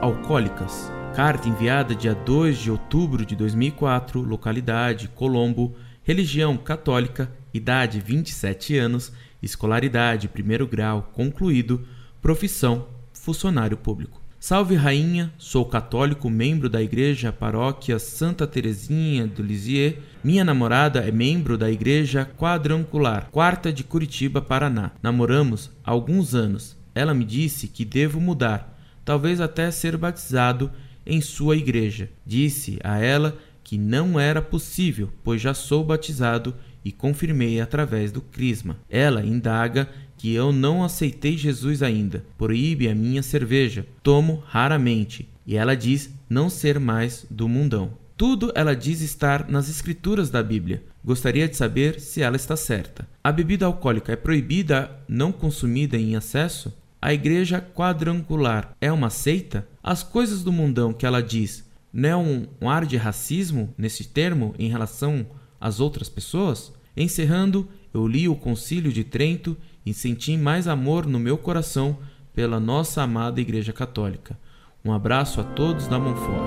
alcoólicas. Carta enviada dia 2 de outubro de 2004, localidade Colombo, religião católica, idade 27 anos, escolaridade primeiro grau concluído, profissão funcionário público. Salve Rainha, sou católico, membro da Igreja Paróquia Santa Teresinha do Lisieux. Minha namorada é membro da Igreja Quadrangular, quarta de Curitiba, Paraná. Namoramos há alguns anos. Ela me disse que devo mudar, talvez até ser batizado em sua igreja. Disse a ela que não era possível, pois já sou batizado e confirmei através do crisma. Ela indaga que eu não aceitei Jesus ainda, proíbe a minha cerveja, tomo raramente, e ela diz não ser mais do mundão. Tudo ela diz estar nas escrituras da Bíblia. Gostaria de saber se ela está certa. A bebida alcoólica é proibida, não consumida em excesso? A igreja quadrangular é uma seita? As coisas do mundão que ela diz não é um, um ar de racismo nesse termo em relação às outras pessoas? Encerrando, eu li o Concílio de Trento e senti mais amor no meu coração pela nossa amada Igreja Católica. Um abraço a todos da Monfort.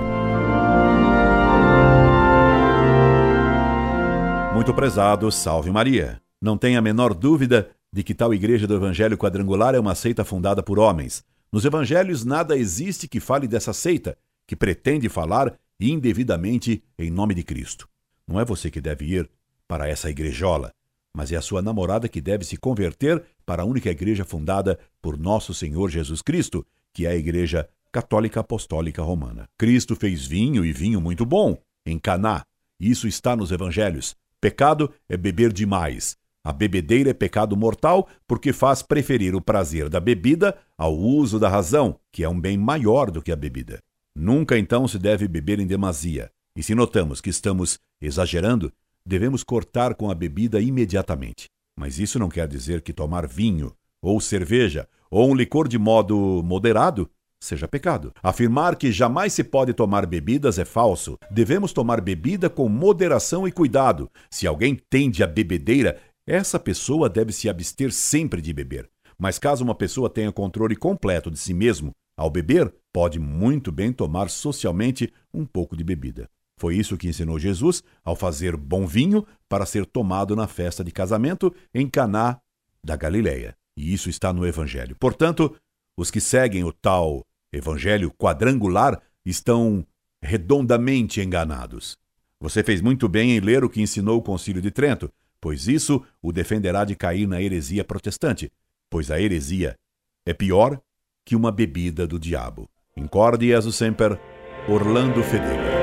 Muito prezado, salve Maria. Não tenha a menor dúvida de que tal Igreja do Evangelho Quadrangular é uma seita fundada por homens. Nos Evangelhos nada existe que fale dessa seita, que pretende falar indevidamente em nome de Cristo. Não é você que deve ir para essa igrejola mas é a sua namorada que deve se converter para a única igreja fundada por nosso Senhor Jesus Cristo, que é a Igreja Católica Apostólica Romana. Cristo fez vinho e vinho muito bom em Caná. Isso está nos evangelhos. Pecado é beber demais. A bebedeira é pecado mortal porque faz preferir o prazer da bebida ao uso da razão, que é um bem maior do que a bebida. Nunca então se deve beber em demasia. E se notamos que estamos exagerando, devemos cortar com a bebida imediatamente. Mas isso não quer dizer que tomar vinho, ou cerveja, ou um licor de modo moderado seja pecado. Afirmar que jamais se pode tomar bebidas é falso. Devemos tomar bebida com moderação e cuidado. Se alguém tende à bebedeira, essa pessoa deve se abster sempre de beber. Mas caso uma pessoa tenha controle completo de si mesmo ao beber, pode muito bem tomar socialmente um pouco de bebida. Foi isso que ensinou Jesus ao fazer bom vinho para ser tomado na festa de casamento em Caná da Galileia. E isso está no evangelho. Portanto, os que seguem o tal evangelho quadrangular estão redondamente enganados. Você fez muito bem em ler o que ensinou o Concílio de Trento, pois isso o defenderá de cair na heresia protestante, pois a heresia é pior que uma bebida do diabo. Incorde Jesus Semper, Orlando Fedeli.